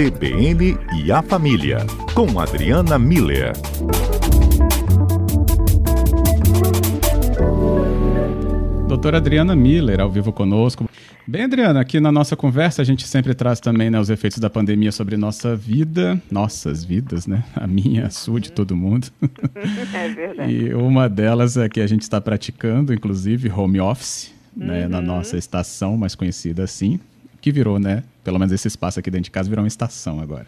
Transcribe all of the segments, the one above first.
CBN e a Família, com Adriana Miller. Doutora Adriana Miller, ao vivo conosco. Bem, Adriana, aqui na nossa conversa a gente sempre traz também né, os efeitos da pandemia sobre nossa vida, nossas vidas, né? A minha, a sua, de todo mundo. É verdade. E uma delas é que a gente está praticando, inclusive, home office, né, na Uhum. nossa estação, mais conhecida assim, que virou, né? Pelo menos esse espaço aqui dentro de casa virou uma estação agora.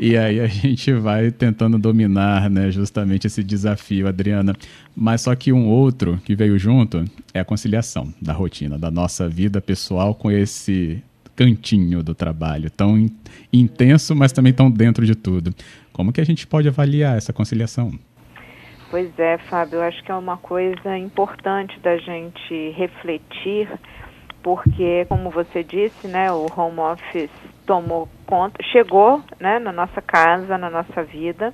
E aí a gente vai tentando dominar, né, justamente esse desafio, Adriana. Mas só que um outro que veio junto é a conciliação da rotina, da nossa vida pessoal com esse cantinho do trabalho, tão in- intenso, mas também tão dentro de tudo. Como que a gente pode avaliar essa conciliação? Pois é, Fábio, acho que é uma coisa importante da gente refletir, porque, como você disse, né, o home office tomou conta, chegou né, na nossa casa, na nossa vida,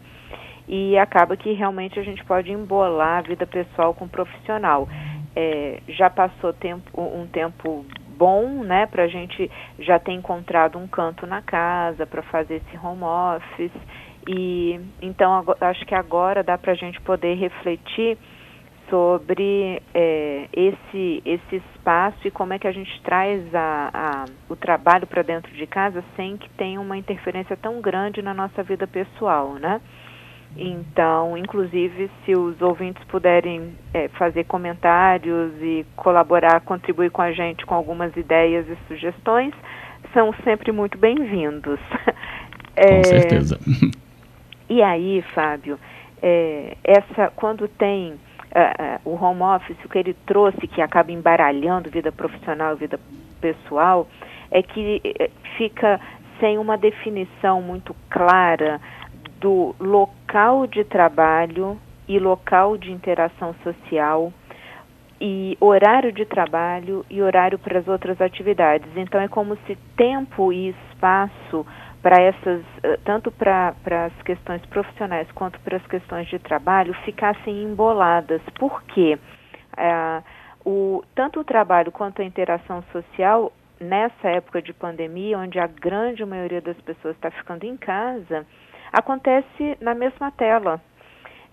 e acaba que realmente a gente pode embolar a vida pessoal com o profissional. É, já passou tempo, um tempo bom, né, para a gente já ter encontrado um canto na casa para fazer esse home office. E então acho que agora dá para a gente poder refletir sobre é, esse esse espaço e como é que a gente traz a, a, o trabalho para dentro de casa sem que tenha uma interferência tão grande na nossa vida pessoal, né? Então, inclusive, se os ouvintes puderem é, fazer comentários e colaborar, contribuir com a gente com algumas ideias e sugestões, são sempre muito bem-vindos. Com certeza. E aí, Fábio, é, essa quando tem ah, ah, o home office, o que ele trouxe que acaba embaralhando vida profissional e vida pessoal, é que eh, fica sem uma definição muito clara do local de trabalho e local de interação social e horário de trabalho e horário para as outras atividades. Então é como se tempo e espaço para essas, eh, tanto para as questões profissionais quanto para as questões de trabalho, ficassem emboladas. Por quê? Ah, o, tanto o trabalho quanto a interação social, nessa época de pandemia, onde a grande maioria das pessoas está ficando em casa, acontece na mesma tela.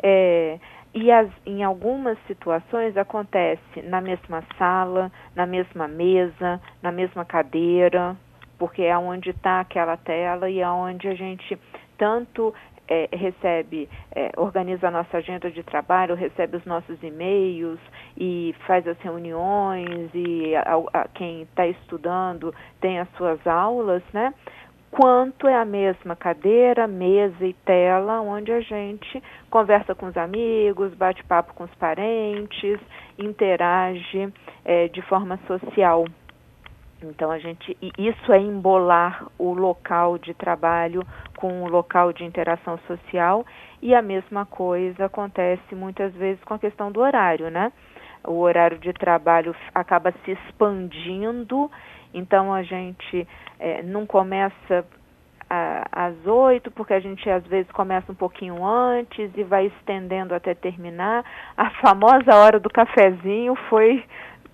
É, e as, em algumas situações acontece na mesma sala, na mesma mesa, na mesma cadeira, porque é onde está aquela tela e é onde a gente tanto é, recebe, é, organiza a nossa agenda de trabalho, recebe os nossos e-mails e faz as reuniões e a, a, quem está estudando tem as suas aulas, né? Quanto é a mesma cadeira, mesa e tela, onde a gente conversa com os amigos, bate papo com os parentes, interage é, de forma social. Então a gente isso é embolar o local de trabalho com o local de interação social e a mesma coisa acontece muitas vezes com a questão do horário, né? O horário de trabalho acaba se expandindo, então a gente é, não começa a, às oito, porque a gente às vezes começa um pouquinho antes e vai estendendo até terminar. A famosa hora do cafezinho foi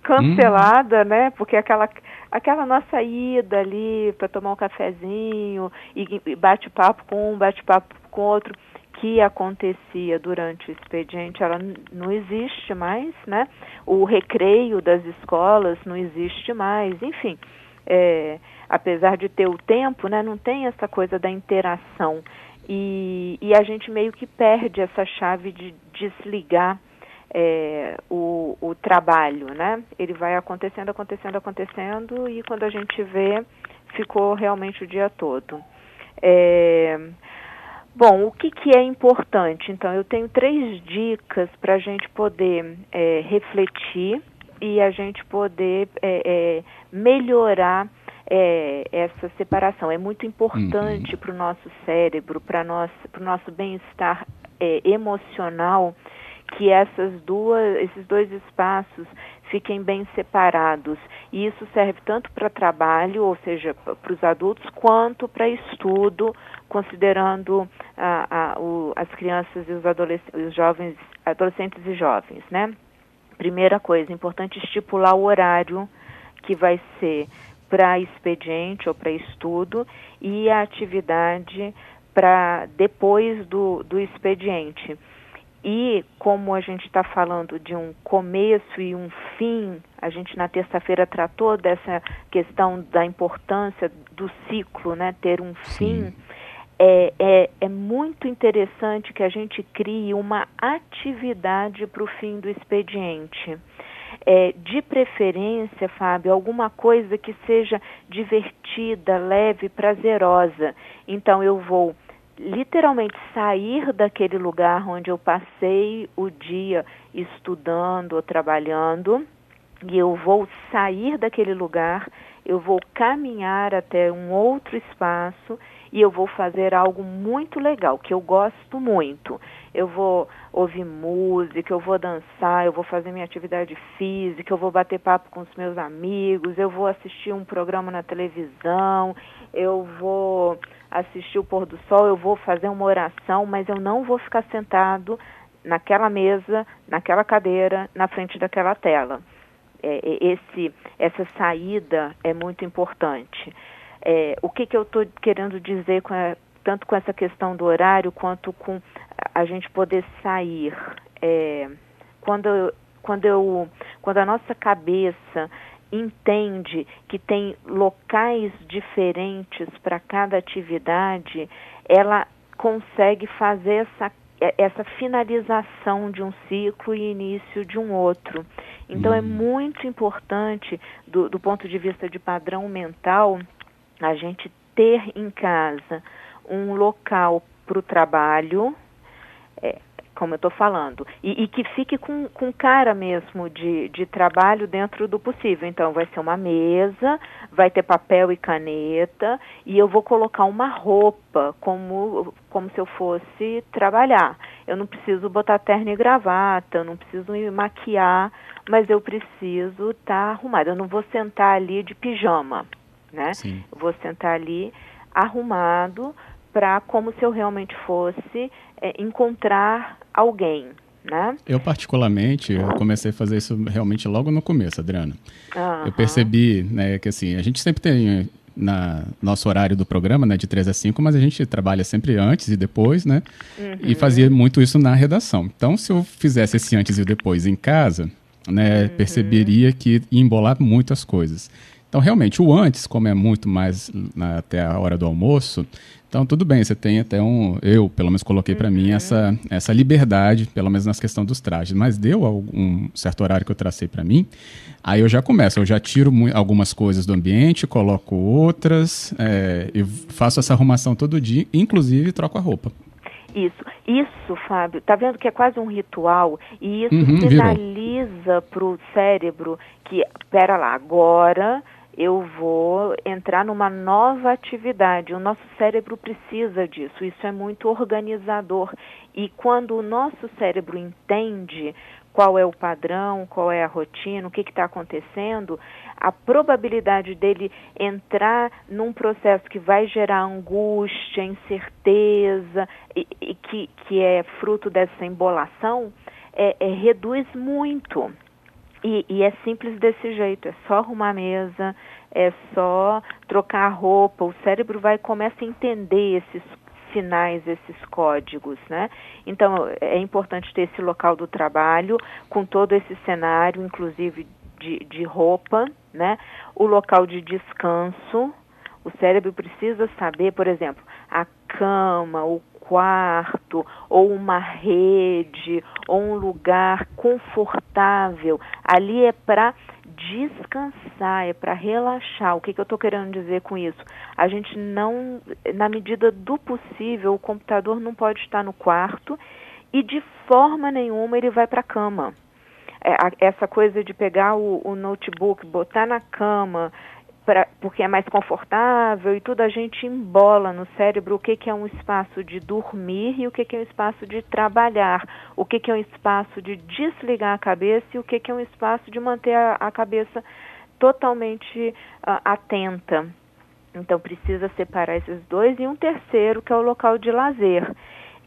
cancelada, hum. né? Porque aquela aquela nossa ida ali para tomar um cafezinho e, e bate-papo com um, bate-papo com outro que acontecia durante o expediente, ela não existe mais, né? O recreio das escolas não existe mais, enfim. É, apesar de ter o tempo, né, não tem essa coisa da interação. E, e a gente meio que perde essa chave de desligar é, o, o, trabalho, né? Ele vai acontecendo, acontecendo, acontecendo e quando a gente vê, ficou realmente o dia todo. É, bom, o que, que é importante? Então, eu tenho três dicas para a gente poder é, refletir e a gente poder melhorar essa separação. É muito importante uhum. para o nosso cérebro, para o nosso bem-estar emocional que essas duas, esses dois espaços fiquem bem separados. E isso serve tanto para trabalho, ou seja, para os adultos, quanto para estudo, considerando a, a, o, as crianças e os, os jovens, adolescentes e jovens, né? Primeira coisa, importante estipular o horário que vai ser para expediente ou para estudo e a atividade para depois do, do expediente. E como a gente está falando de um começo e um fim, a gente na terça-feira tratou dessa questão da importância do ciclo, né, ter um fim. É, é, é muito interessante que a gente crie uma atividade para o fim do expediente. É, de preferência, Fábio, alguma coisa que seja divertida, leve, prazerosa. Então eu vou literalmente sair daquele lugar onde eu passei o dia estudando ou trabalhando e eu vou sair daquele lugar, eu vou caminhar até um outro espaço e eu vou fazer algo muito legal, que eu gosto muito. Eu vou ouvir música, eu vou dançar, eu vou fazer minha atividade física, eu vou bater papo com os meus amigos, eu vou assistir um programa na televisão, eu vou assistir o pôr do sol, eu vou fazer uma oração, mas eu não vou ficar sentado naquela mesa, naquela cadeira, na frente daquela tela. É, é esse, essa saída é muito importante. É, o que, que eu estou querendo dizer com a, tanto com essa questão do horário quanto com a gente poder sair? É, quando, quando, eu, quando a nossa cabeça entende que tem locais diferentes para cada atividade, ela consegue fazer essa, essa finalização de um ciclo e início de um outro. Então, é hum. é muito importante, do, do ponto de vista de padrão mental, a gente ter em casa um local para o trabalho, como eu estou falando, e, e, que fique com, com cara mesmo de, de trabalho dentro do possível. Então, vai ser uma mesa, vai ter papel e caneta, e eu vou colocar uma roupa como, como se eu fosse trabalhar. Eu não preciso botar terno e gravata, eu não preciso me maquiar, mas eu preciso estar tá arrumada. Eu não vou sentar ali de pijama, né? Sim. Eu vou sentar ali arrumado para como se eu realmente fosse é, encontrar alguém, né? Eu particularmente eu comecei a fazer isso realmente logo no começo, Adriana. Uhum. Eu percebi, né, que assim a gente sempre tem na nosso horário do programa, né, de 3 a 5, mas a gente trabalha sempre antes e depois, né? Uhum. E fazia muito isso na redação. Então, se eu fizesse esse antes e depois em casa, né, uhum. perceberia que ia embolar muitas coisas. Então, realmente, o antes, como é muito mais na, até a hora do almoço, então, tudo bem, você tem até um. Eu, pelo menos, coloquei para uhum. mim essa, essa liberdade, pelo menos nas questões dos trajes. Mas deu algum certo horário que eu tracei para mim. Aí eu já começo, eu já tiro algumas coisas do ambiente, coloco outras, é, e faço essa arrumação todo dia, inclusive troco a roupa. Isso, isso, Fábio, tá vendo que é quase um ritual e isso uhum, sinaliza para o cérebro que, pera lá, agora eu vou entrar numa nova atividade. O nosso cérebro precisa disso, isso é muito organizador. E quando o nosso cérebro entende qual é o padrão, qual é a rotina, o que está acontecendo, a probabilidade dele entrar num processo que vai gerar angústia, incerteza, e, e que, que é fruto dessa embolação, é, é, reduz muito. E, e, é simples desse jeito, é só arrumar a mesa, é só trocar a roupa, o cérebro vai começa a entender esses sinais, esses códigos, né? Então é importante ter esse local do trabalho com todo esse cenário, inclusive de, de roupa, né? O local de descanso, o cérebro precisa saber, por exemplo, a cama, o quarto, ou uma rede, ou um lugar confortável. Ali é para descansar, é para relaxar. O que, que eu estou querendo dizer com isso? A gente não, na medida do possível, o computador não pode estar no quarto e de forma nenhuma ele vai para a cama. É, essa coisa de pegar o, o notebook, botar na cama, pra, porque é mais confortável e tudo, a gente embola no cérebro o que, que é um espaço de dormir e o que, que é um espaço de trabalhar, o que, que é um espaço de desligar a cabeça e o que, que é um espaço de manter a, a cabeça totalmente uh, atenta. Então precisa separar esses dois e um terceiro que é o local de lazer,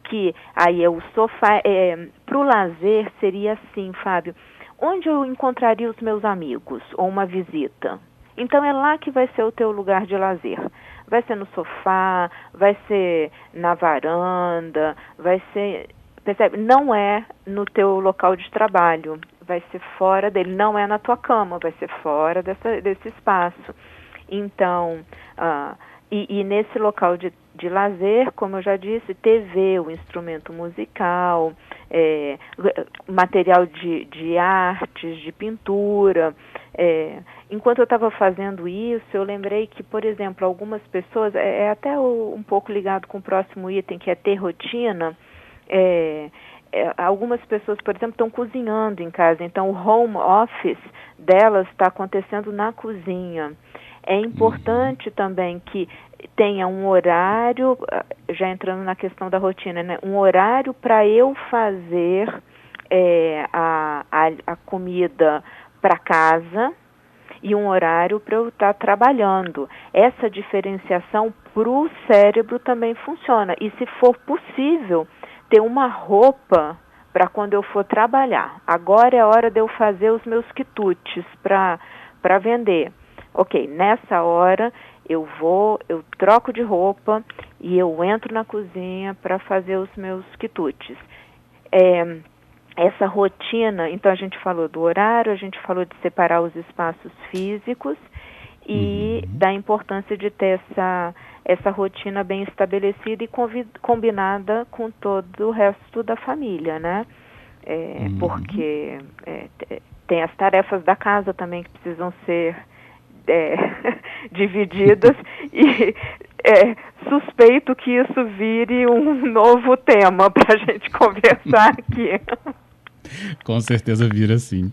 que aí é o sofá. É, Para o lazer seria assim, Fábio, onde eu encontraria os meus amigos ou uma visita? Então é lá que vai ser o teu lugar de lazer. Vai ser no sofá, vai ser na varanda, vai ser, percebe? Não é no teu local de trabalho, vai ser fora dele, não é na tua cama, vai ser fora dessa, desse espaço. Então, uh, e, e, nesse local de, de lazer, como eu já disse, TV, o instrumento musical, é, material de, de artes, de pintura. É, enquanto eu estava fazendo isso, eu lembrei que, por exemplo, algumas pessoas, é, é até o, um pouco ligado com o próximo item, que é ter rotina. É, é, algumas pessoas, por exemplo, estão cozinhando em casa, então o home office delas está acontecendo na cozinha. É importante também que tenha um horário, ah, já entrando na questão da rotina, né? um horário para eu fazer é, a, a, a comida para casa e um horário para eu estar tá trabalhando. Essa diferenciação para o cérebro também funciona. E se for possível, ter uma roupa para quando eu for trabalhar. Agora é hora de eu fazer os meus quitutes para vender. Ok, nessa hora eu vou, eu troco de roupa e eu entro na cozinha para fazer os meus quitutes. É, essa rotina, então a gente falou do horário, a gente falou de separar os espaços físicos e uhum. da importância de ter essa, essa rotina bem estabelecida e combinada com todo o resto da família, né? É, uhum. Porque é, tem as tarefas da casa também que precisam ser é, divididas e é, suspeito que isso vire um novo tema para a gente conversar aqui. Com certeza vira sim.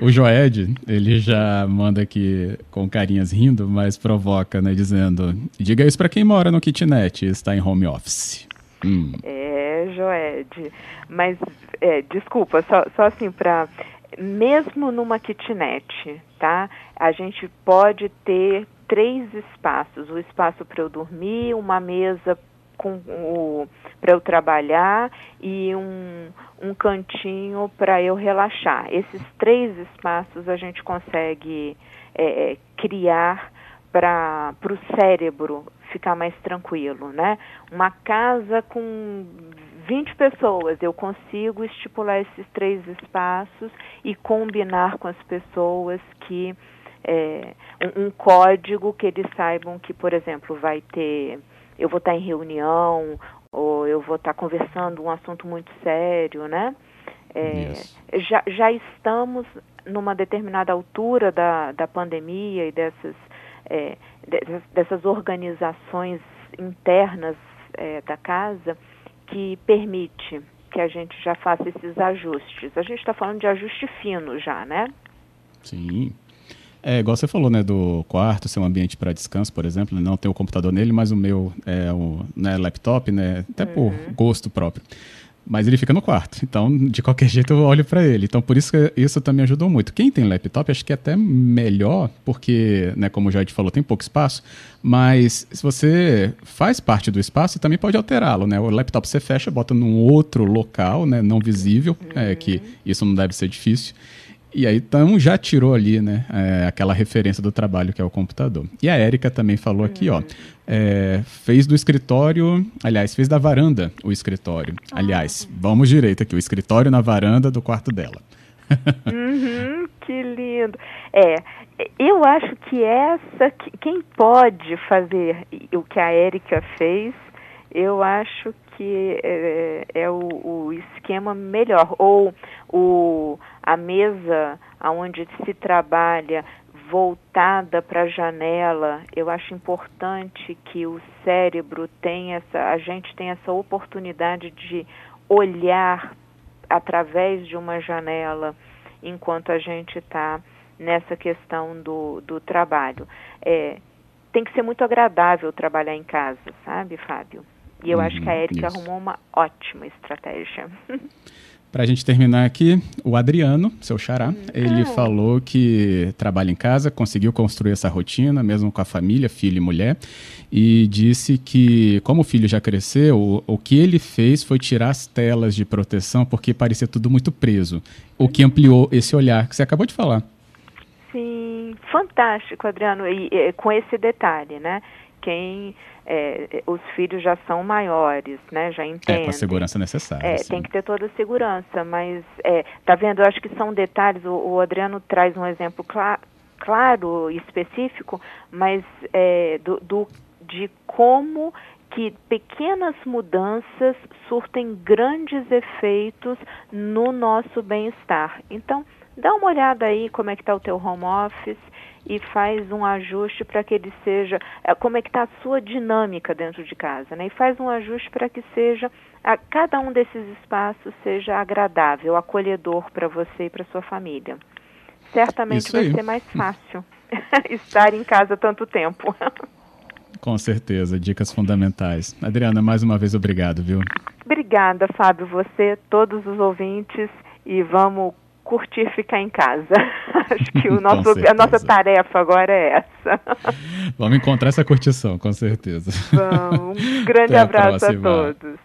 O Joed, ele já manda aqui com carinhas rindo, mas provoca, né, dizendo: diga isso para quem mora no kitnet e está em home office. Hum. É, Joed, mas é, desculpa, só, só assim para mesmo numa kitnet, tá? A gente pode ter três espaços: o espaço para eu dormir, uma mesa com o para eu trabalhar e um, um cantinho para eu relaxar. Esses três espaços a gente consegue é, é criar para o cérebro ficar mais tranquilo, né? Uma casa com 20 pessoas, eu consigo estipular esses três espaços e combinar com as pessoas que é, um, um, código que eles saibam que, por exemplo, vai ter, eu vou estar em reunião ou eu vou estar conversando um assunto muito sério, né? É, já, já estamos numa determinada altura da, da pandemia e dessas, é, dessas organizações internas é, da casa que permite que a gente já faça esses ajustes. A gente está falando de ajuste fino já, né? Sim. É, igual você falou, né, do quarto ser um ambiente para descanso, por exemplo, né, não ter o computador nele, mas o meu é o né, laptop, né, até uhum. por gosto próprio mas ele fica no quarto. Então, de qualquer jeito, eu olho para ele. Então, por isso que isso também ajudou muito. Quem tem laptop, acho que é até melhor, porque, né, como o Jair falou, tem pouco espaço, mas se você faz parte do espaço, você também pode alterá-lo, né? O laptop você fecha, bota num outro local, né, não visível, uhum. é, que isso não deve ser difícil. E aí, então, já tirou ali, né, é, aquela referência do trabalho que é o computador. E a Érica também falou aqui, ó, é, fez do escritório, aliás, fez da varanda o escritório. Ah. Aliás, vamos direito aqui, o escritório na varanda do quarto dela. uhum, que lindo. É, eu acho que essa, quem pode fazer o que a Érica fez, eu acho que é, é o, o, esquema melhor. Ou o, a mesa onde se trabalha voltada para a janela, eu acho importante que o cérebro tenha essa, a gente tenha essa oportunidade de olhar através de uma janela enquanto a gente está nessa questão do, do trabalho. É, tem que ser muito agradável trabalhar em casa, sabe, Fábio? E eu acho que a uhum, Erika arrumou uma ótima estratégia. Para a gente terminar aqui, o Adriano, seu xará, ele falou que trabalha em casa, conseguiu construir essa rotina, mesmo com a família, filho e mulher, e disse que, como o filho já cresceu, o, o que ele fez foi tirar as telas de proteção, porque parecia tudo muito preso, o que ampliou esse olhar que você acabou de falar. Sim, fantástico, Adriano, e, e com esse detalhe, né? Quem é, os filhos já são maiores, né? Já entendem. É, com a segurança necessária. É, tem que ter toda a segurança, mas é, tá vendo? Eu acho que são detalhes. O, o Adriano traz um exemplo cla claro e específico, mas é, do, do, de como que pequenas mudanças surtem grandes efeitos no nosso bem-estar. Então, dá uma olhada aí como é que está o teu home office e faz um ajuste para que ele seja, é, como é que está a sua dinâmica dentro de casa, né? E faz um ajuste para que seja, a, cada um desses espaços seja agradável, acolhedor para você e para sua família. Certamente vai ser mais fácil estar em casa tanto tempo. Com certeza, dicas fundamentais. Adriana, mais uma vez obrigado, viu? Obrigada, Fábio, você, todos os ouvintes, e vamos curtir ficar em casa. Acho que o nosso, a nossa tarefa agora é essa. Vamos encontrar essa curtição, com certeza. Vamos. Um grande Até abraço a, a todos.